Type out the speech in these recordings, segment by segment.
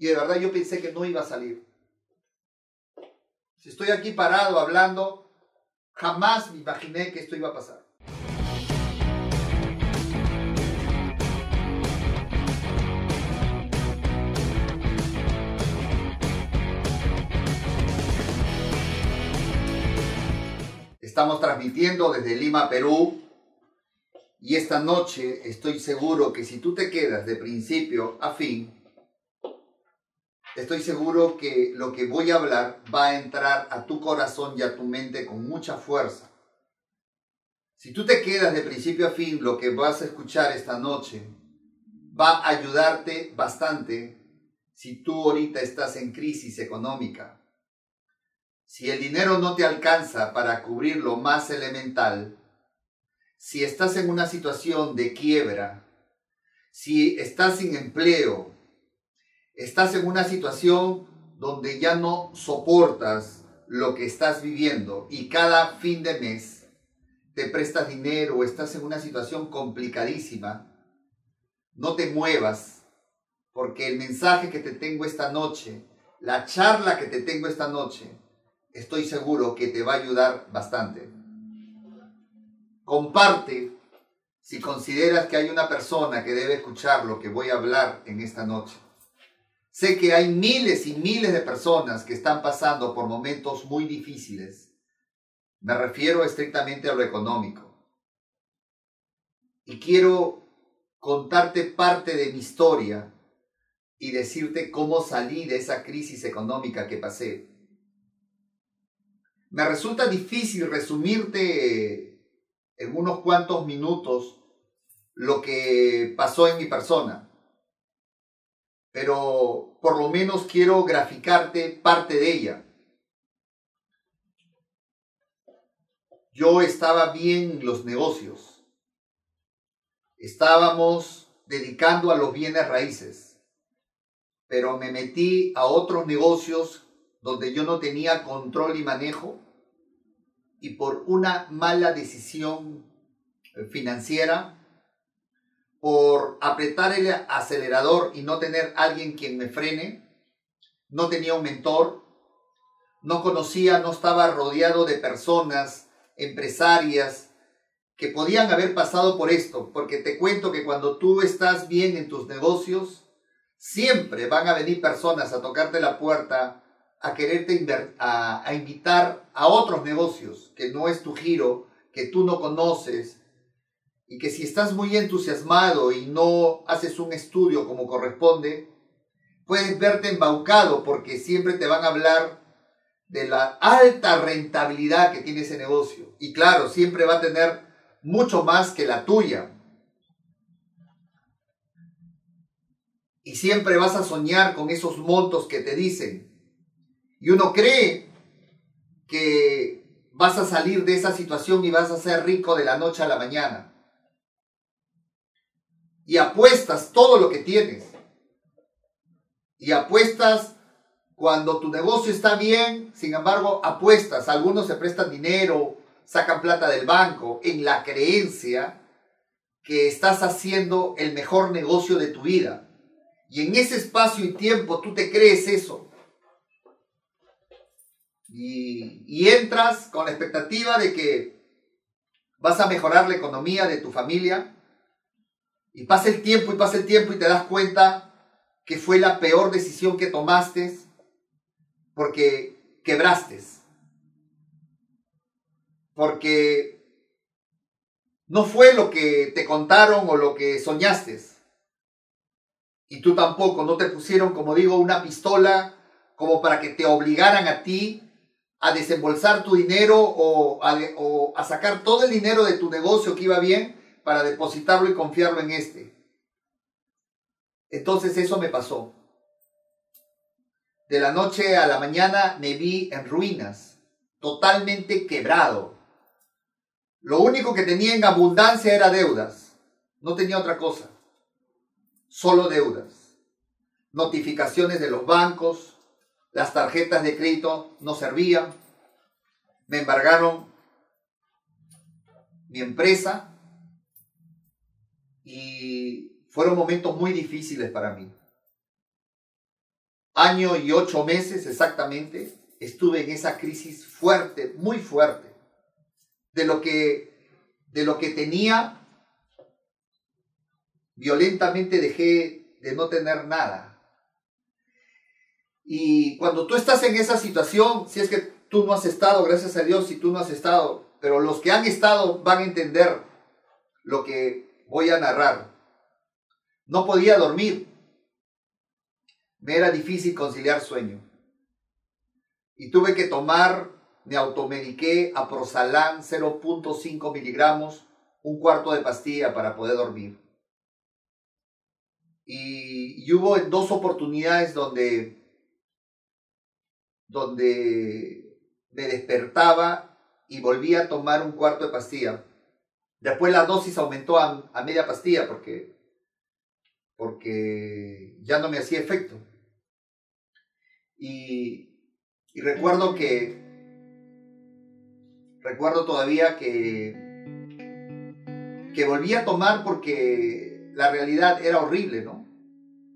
Y de verdad yo pensé que no iba a salir. Si estoy aquí parado hablando, jamás me imaginé que esto iba a pasar. Estamos transmitiendo desde Lima, Perú. Y esta noche estoy seguro que si tú te quedas de principio a fin, estoy seguro que lo que voy a hablar va a entrar a tu corazón y a tu mente con mucha fuerza. Si tú te quedas de principio a fin, lo que vas a escuchar esta noche va a ayudarte bastante si tú ahorita estás en crisis económica si el dinero no te alcanza para cubrir lo más elemental, si estás en una situación de quiebra, si estás sin empleo, estás en una situación donde ya no soportas lo que estás viviendo y cada fin de mes te prestas dinero o estás en una situación complicadísima, no te muevas, porque el mensaje que te tengo esta noche, la charla que te tengo esta noche, estoy seguro que te va a ayudar bastante. Comparte si consideras que hay una persona que debe escuchar lo que voy a hablar en esta noche. Sé que hay miles y miles de personas que están pasando por momentos muy difíciles. Me refiero estrictamente a lo económico. Y quiero contarte parte de mi historia y decirte cómo salí de esa crisis económica que pasé me resulta difícil resumirte en unos cuantos minutos lo que pasó en mi persona, pero por lo menos quiero graficarte parte de ella. Yo estaba bien en los negocios. Estábamos dedicando a los bienes raíces, pero me metí a otros negocios donde yo no tenía control y manejo y por una mala decisión financiera, por apretar el acelerador y no tener alguien quien me frene, no tenía un mentor, no conocía, no estaba rodeado de personas, empresarias, que podían haber pasado por esto, porque te cuento que cuando tú estás bien en tus negocios, siempre van a venir personas a tocarte la puerta a quererte a, a invitar a otros negocios que no es tu giro, que tú no conoces, y que si estás muy entusiasmado y no haces un estudio como corresponde, puedes verte embaucado porque siempre te van a hablar de la alta rentabilidad que tiene ese negocio. Y claro, siempre va a tener mucho más que la tuya. Y siempre vas a soñar con esos montos que te dicen. Y uno cree que vas a salir de esa situación y vas a ser rico de la noche a la mañana. Y apuestas todo lo que tienes. Y apuestas cuando tu negocio está bien, sin embargo, apuestas. Algunos se prestan dinero, sacan plata del banco en la creencia que estás haciendo el mejor negocio de tu vida. Y en ese espacio y tiempo tú te crees eso y, entras con la expectativa de que vas a mejorar la economía de tu familia y pasa el tiempo y pasa el tiempo y te das cuenta que fue la peor decisión que tomaste porque quebraste. Porque no fue lo que te contaron o lo que soñaste. Y tú tampoco, no te pusieron, como digo, una pistola como para que te obligaran a ti a desembolsar tu dinero o a, sacar todo el dinero de tu negocio que iba bien para depositarlo y confiarlo en este. Entonces eso me pasó. De la noche a la mañana me vi en ruinas, totalmente quebrado. Lo único que tenía en abundancia era deudas. No tenía otra cosa. Solo deudas. Notificaciones de los bancos, las tarjetas de crédito no servían, me embargaron mi empresa y fueron momentos muy difíciles para mí. año y ocho meses exactamente, estuve en esa crisis fuerte, muy fuerte, de lo que, de lo que tenía, violentamente dejé de no tener nada. Y cuando tú estás en esa situación, si es que tú no has estado, gracias a Dios, si tú no has estado, pero los que han estado van a entender lo que voy a narrar. No podía dormir. Me era difícil conciliar sueño. Y tuve que tomar, me automediqué a Prosalan 0.5 miligramos, un cuarto de pastilla para poder dormir. Y, hubo dos oportunidades donde, donde me despertaba y volvía a tomar un cuarto de pastilla. Después la dosis aumentó a, a media pastilla porque porque ya no me hacía efecto. Y, recuerdo que, recuerdo todavía que, que volví a tomar porque la realidad era horrible, ¿no?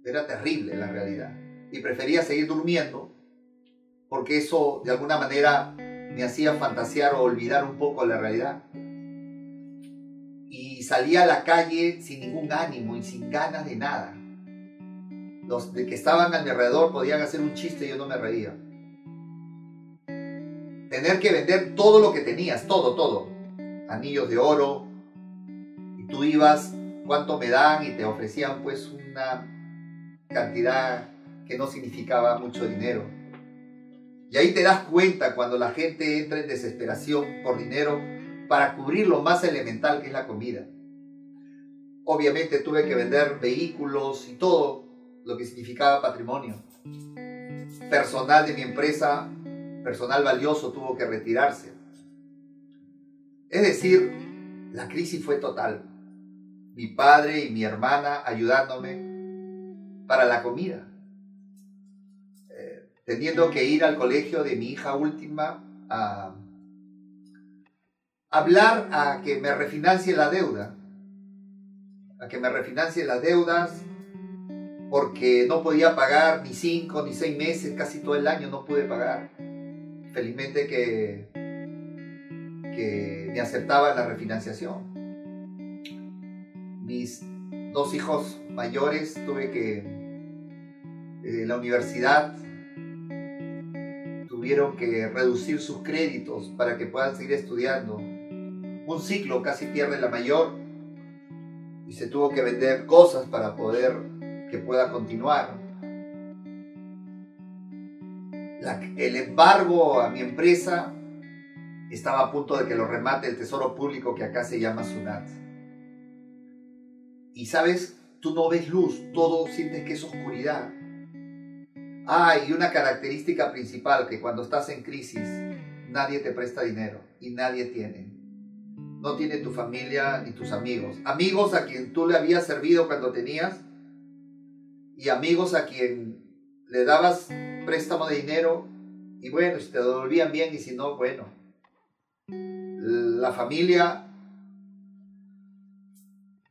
Era terrible la realidad. Y prefería seguir durmiendo porque eso de alguna manera me hacía fantasear o olvidar un poco la realidad salía a la calle sin ningún ánimo y sin ganas de nada. Los de que estaban alrededor podían hacer un chiste y yo no me reía. Tener que vender todo lo que tenías, todo, todo. Anillos de oro. Y tú ibas, ¿cuánto me dan? Y te ofrecían pues una cantidad que no significaba mucho dinero. Y ahí te das cuenta cuando la gente entra en desesperación por dinero para cubrir lo más elemental que es la comida. Obviamente tuve que vender vehículos y todo lo que significaba patrimonio. Personal de mi empresa, personal valioso, tuvo que retirarse. Es decir, la crisis fue total. Mi padre y mi hermana ayudándome para la comida. Eh, teniendo que ir al colegio de mi hija última a hablar a que me refinancie la deuda, a que me refinancie las deudas, porque no podía pagar ni cinco ni seis meses, casi todo el año no pude pagar. Felizmente que, que me aceptaba la refinanciación. Mis dos hijos mayores tuve que, eh, la universidad tuvieron que reducir sus créditos para que puedan seguir estudiando un ciclo casi pierde la mayor y se tuvo que vender cosas para poder que pueda continuar. el embargo a mi empresa estaba a punto de que lo remate el Tesoro Público que acá se llama SUNAT. Y sabes, tú no ves luz, todo sientes que es oscuridad. Ah, y una característica principal, que cuando estás en crisis, nadie te presta dinero y nadie tiene no tiene tu familia ni tus amigos. Amigos a quien tú le habías servido cuando tenías y amigos a quien le dabas préstamo de dinero y bueno, si te devolvían bien y si no, bueno. La familia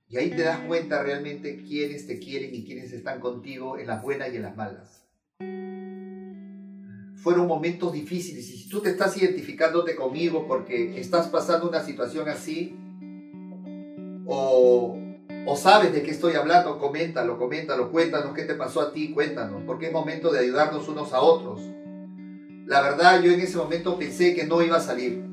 y ahí te das cuenta realmente quiénes te quieren y quiénes están contigo en las buenas y en las malas fueron momentos difíciles. Y si tú te estás identificándote conmigo porque estás pasando una situación así, o, o sabes de qué estoy hablando, coméntalo, coméntalo, cuéntanos qué te pasó a ti, cuéntanos, porque es momento de ayudarnos unos a otros. La verdad, yo en ese momento pensé que no iba a salir.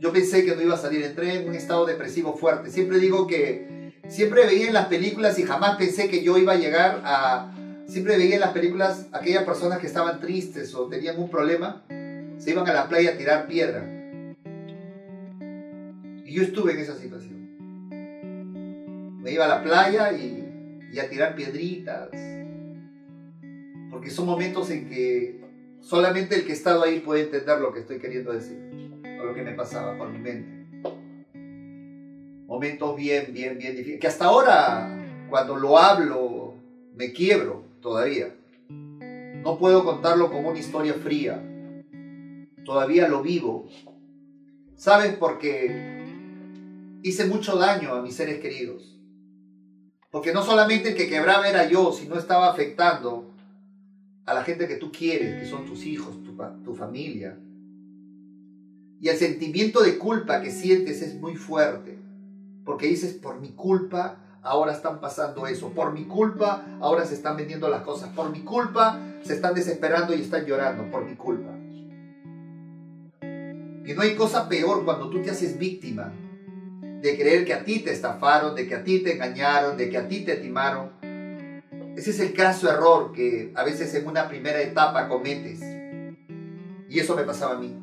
Yo pensé que no iba a salir, entré en un estado depresivo fuerte. Siempre digo que siempre veía en las películas y jamás pensé que yo iba a llegar a, Siempre veía en las películas aquellas personas que estaban tristes o tenían un problema, se iban a la playa a tirar piedra. Y yo estuve en esa situación. Me iba a la playa y, a tirar piedritas. Porque son momentos en que solamente el que ha estado ahí puede entender lo que estoy queriendo decir. O lo que me pasaba por mi mente. Momentos bien, bien, bien difíciles. Que hasta ahora, cuando lo hablo, me quiebro todavía. No puedo contarlo como una historia fría. Todavía lo vivo. ¿Sabes? Porque hice mucho daño a mis seres queridos. Porque no solamente el que quebraba era yo, sino estaba afectando a la gente que tú quieres, que son tus hijos, tu, tu familia. Y el sentimiento de culpa que sientes es muy fuerte, porque dices, por mi culpa ahora están pasando eso, por mi culpa ahora se están vendiendo las cosas, por mi culpa se están desesperando y están llorando, por mi culpa. Y no hay cosa peor cuando tú te haces víctima de creer que a ti te estafaron, de que a ti te engañaron, de que a ti te timaron. Ese es el caso error que a veces en una primera etapa cometes. Y eso me pasaba a mí.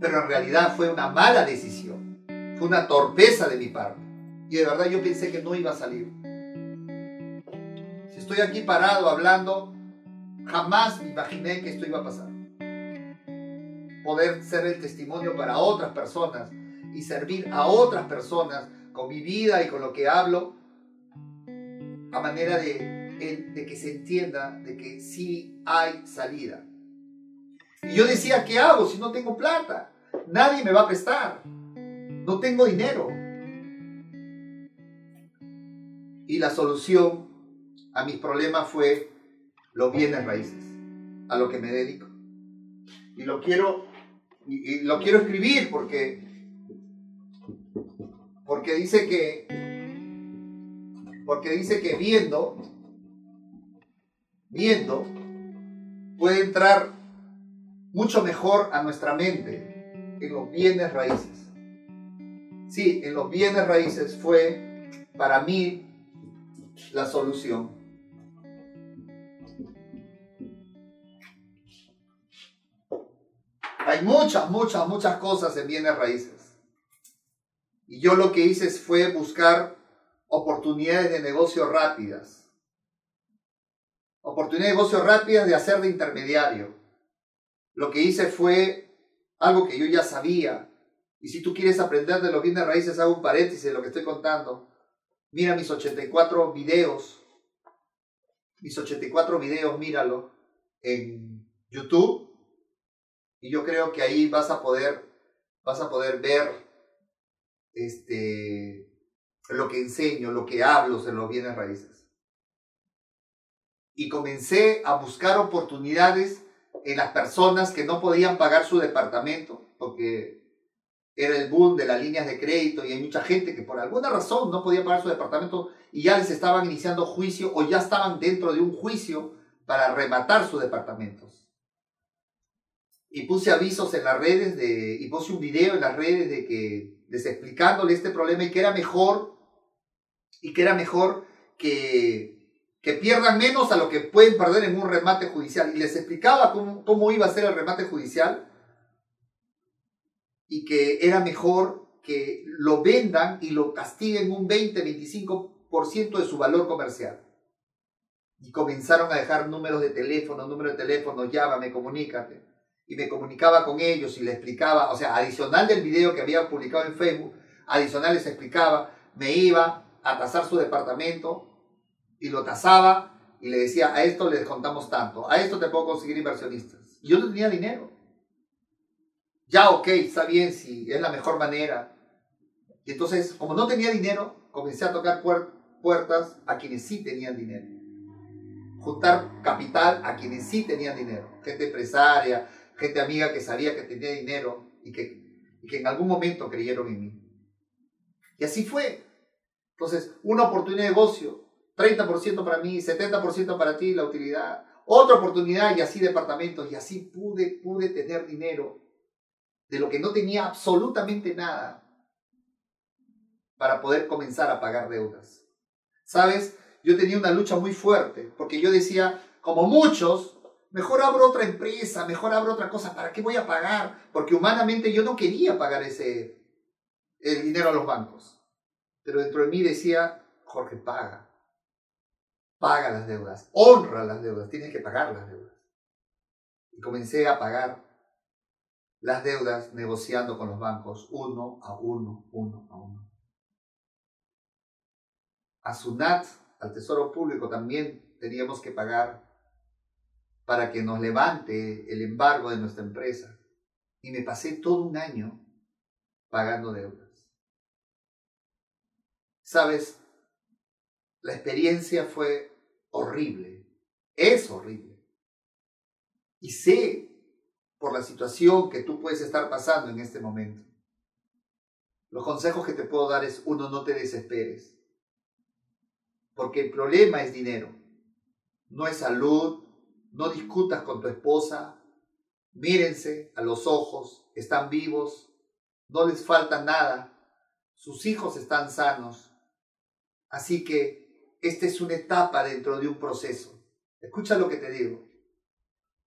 Pero en realidad fue una mala decisión. Fue una torpeza de mi parte. Y de verdad yo pensé que no iba a salir. Si estoy aquí parado hablando, jamás me imaginé que esto iba a pasar. Poder ser el testimonio para otras personas y servir a otras personas con mi vida y con lo que hablo, a manera de, de que se entienda de que sí hay salida. Y yo decía, ¿qué hago si no tengo plata? Nadie me va a prestar. No tengo dinero. Y la solución a mis problemas fue los bienes raíces, a lo que me dedico. Y lo quiero, y lo quiero escribir porque porque dice que, porque dice que viendo, viendo, puede entrar mucho mejor a nuestra mente en los bienes raíces. Sí, en los bienes raíces fue para mí la solución. Hay muchas, muchas, muchas cosas en bienes raíces. Y yo lo que hice fue buscar oportunidades de negocio rápidas. Oportunidades de negocio rápidas de hacer de intermediario. Lo que hice fue algo que yo ya sabía. Y si tú quieres aprender de los bienes raíces, hago un paréntesis de lo que estoy contando. Mira mis 84 videos. Mis 84 videos, míralo en YouTube. Y yo creo que ahí vas a poder, vas a poder ver este, lo que enseño, lo que hablo en los bienes raíces. Y comencé a buscar oportunidades en las personas que no podían pagar su departamento, porque era el boom de las líneas de crédito y hay mucha gente que por alguna razón no podía pagar su departamento y ya les estaban iniciando juicio o ya estaban dentro de un juicio para rematar sus departamentos. Y puse avisos en las redes de, y puse un video en las redes de que les explicándole este problema y que era mejor, y que era mejor que, que pierdan menos a lo que pueden perder en un remate judicial. Y les explicaba cómo, cómo iba a ser el remate judicial y que era mejor que lo vendan y lo castiguen un 20-25% de su valor comercial. Y comenzaron a dejar números de teléfono, número de teléfono, llámame, comunícate y me comunicaba con ellos y les explicaba, o sea, adicional del video que había publicado en Facebook, adicional les explicaba, me iba a tasar su departamento y lo tasaba y le decía, a esto le descontamos tanto, a esto te puedo conseguir inversionistas. Y yo no tenía dinero. Ya, ok, está bien, si es la mejor manera. Y entonces, como no tenía dinero, comencé a tocar puertas a quienes sí tenían dinero. Juntar capital a quienes sí tenían dinero. Gente empresaria, gente amiga que sabía que tenía dinero y que, que en algún momento creyeron en mí. Y así fue. Entonces, una oportunidad de negocio, 30% para mí, 70% para ti, la utilidad, otra oportunidad y así departamentos, y así pude, pude tener dinero de lo que no tenía absolutamente nada para poder comenzar a pagar deudas. ¿Sabes? Yo tenía una lucha muy fuerte, porque yo decía, como muchos, Mejor abro otra empresa, mejor abro otra cosa. ¿Para qué voy a pagar? Porque humanamente yo no quería pagar ese el dinero a los bancos. Pero dentro de mí decía, Jorge, paga. Paga las deudas. Honra las deudas. Tienes que pagar las deudas. Y comencé a pagar las deudas negociando con los bancos uno a uno, uno a uno. A SUNAT, al Tesoro Público, también teníamos que pagar para que nos levante el embargo de nuestra empresa. Y me pasé todo un año pagando deudas. Sabes, la experiencia fue horrible, es horrible. Y sé por la situación que tú puedes estar pasando en este momento. Los consejos que te puedo dar es, uno, no te desesperes. Porque el problema es dinero, no es salud, no discutas con tu esposa, mírense a los ojos, están vivos, no les falta nada, sus hijos están sanos. Así que esta es una etapa dentro de un proceso. Escucha lo que te digo.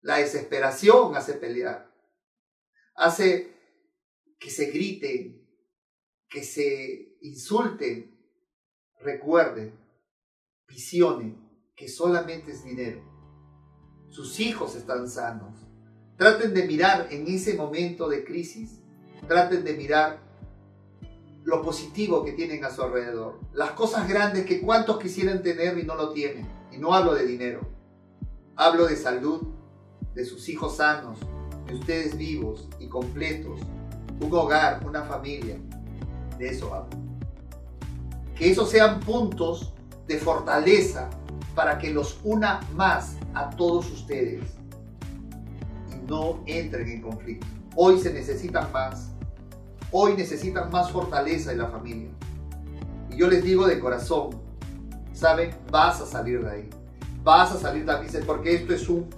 La desesperación hace pelear, hace que se griten, que se insulten. Recuerden, visionen que solamente es dinero. Sus hijos están sanos. Traten de mirar en ese momento de crisis, traten de mirar lo positivo que tienen a su alrededor, las cosas grandes que cuantos quisieran tener y no lo tienen. Y no hablo de dinero, hablo de salud, de sus hijos sanos, de ustedes vivos y completos, un hogar, una familia. De eso hablo. Que esos sean puntos de fortaleza para que los una más a todos ustedes y no entren en conflicto. Hoy se necesitan más. Hoy necesitan más fortaleza en la familia. Y yo les digo de corazón, ¿saben? Vas a salir de ahí. Vas a salir de la porque esto es un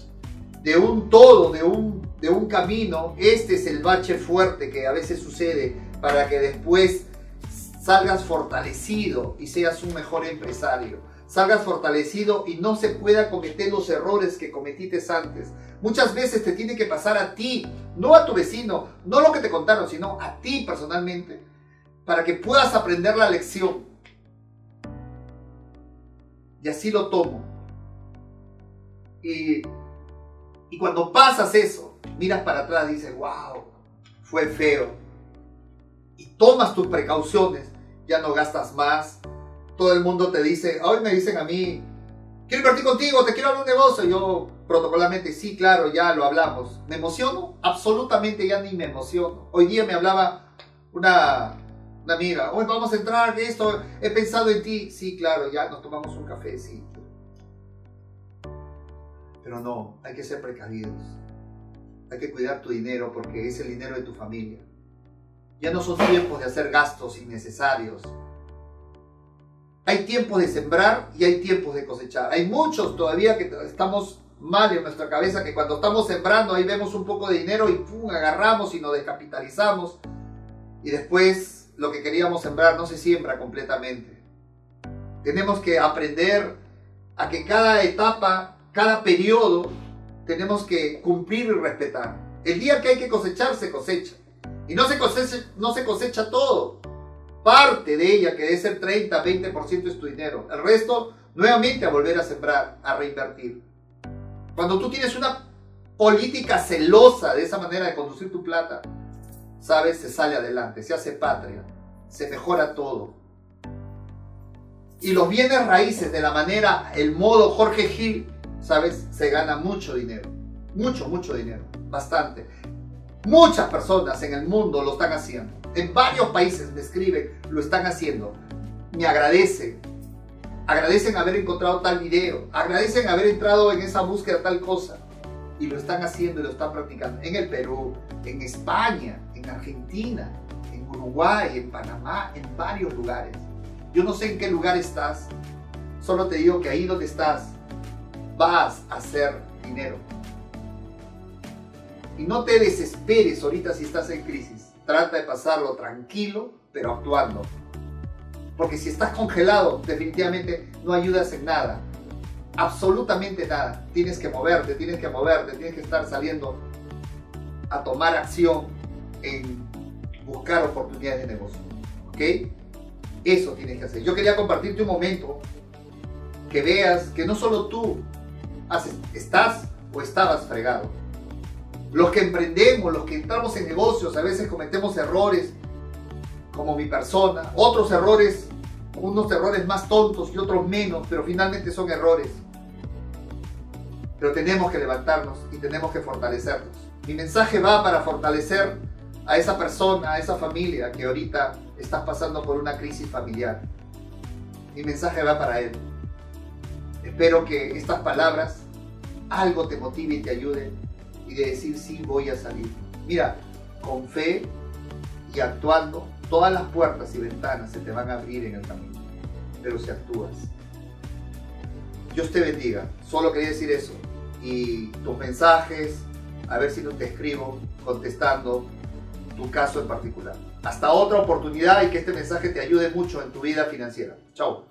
de un todo, de un, de un camino. Este es el bache fuerte que a veces sucede para que después salgas fortalecido y seas un mejor empresario. Salgas fortalecido y no se pueda cometer los errores que cometiste antes. Muchas veces te tiene que pasar a ti, no a tu vecino, no lo que te contaron, sino a ti personalmente, para que puedas aprender la lección. Y así lo tomo. Y, y cuando pasas eso, miras para atrás y dices, wow, fue feo. Y tomas tus precauciones ya no gastas más. Todo el mundo te dice, hoy me dicen a mí, quiero invertir contigo, te quiero hablar un negocio. Yo protocolarmente, sí, claro, ya lo hablamos. ¿Me emociono? Absolutamente ya ni me emociono. Hoy día me hablaba una, una amiga, hoy vamos a entrar, esto, he pensado en ti. Sí, claro, ya nos tomamos un café, sí. Pero no, hay que ser precavidos. Hay que cuidar tu dinero porque es el dinero de tu familia. Ya no son tiempos de hacer gastos innecesarios. Hay tiempos de sembrar y hay tiempos de cosechar. Hay muchos todavía que estamos mal en nuestra cabeza que cuando estamos sembrando ahí vemos un poco de dinero y pum, agarramos y nos descapitalizamos. Y después lo que queríamos sembrar no se siembra completamente. Tenemos que aprender a que cada etapa, cada periodo, tenemos que cumplir y respetar. El día que hay que cosechar, se cosecha. Y no se cosecha, no se cosecha todo. Parte de ella, que debe ser 30, 20% es tu dinero. El resto, nuevamente a volver a sembrar, a reinvertir. Cuando tú tienes una política celosa de esa manera de conducir tu plata, sabes, se sale adelante, se hace patria, se mejora todo. Y los bienes raíces de la manera, el modo Jorge Gil, sabes, se gana mucho dinero. Mucho, mucho dinero. Bastante. Muchas personas en el mundo lo están haciendo. En varios países me escriben, lo están haciendo. Me agradecen. Agradecen haber encontrado tal video. Agradecen haber entrado en esa búsqueda tal cosa. Y lo están haciendo y lo están practicando. En el Perú, en España, en Argentina, en Uruguay, en Panamá, en varios lugares. Yo no sé en qué lugar estás. Solo te digo que ahí donde estás vas a hacer dinero. Y no te desesperes ahorita si estás en crisis. Trata de pasarlo tranquilo, pero actuando. Porque si estás congelado, definitivamente no ayudas en nada. Absolutamente nada. Tienes que moverte, tienes que moverte, tienes que estar saliendo a tomar acción en buscar oportunidades de negocio. ¿Ok? Eso tienes que hacer. Yo quería compartirte un momento que veas que no solo tú estás o estabas fregado los que emprendemos, los que entramos en negocios, a veces cometemos errores, como mi persona, otros errores, unos errores más tontos y otros menos, pero finalmente son errores. Pero tenemos que levantarnos y tenemos que fortalecernos. Mi mensaje va para fortalecer a esa persona, a esa familia que ahorita está pasando por una crisis familiar. Mi mensaje va para él. Espero que estas palabras algo te motive y te ayude y de decir sí voy a salir. Mira, con fe y actuando, todas las puertas y ventanas se te van a abrir en el camino, pero si actúas. Dios te bendiga, solo quería decir eso. Y tus mensajes, a ver si no te escribo contestando tu caso en particular. Hasta otra oportunidad y que este mensaje te ayude mucho en tu vida financiera. Chao.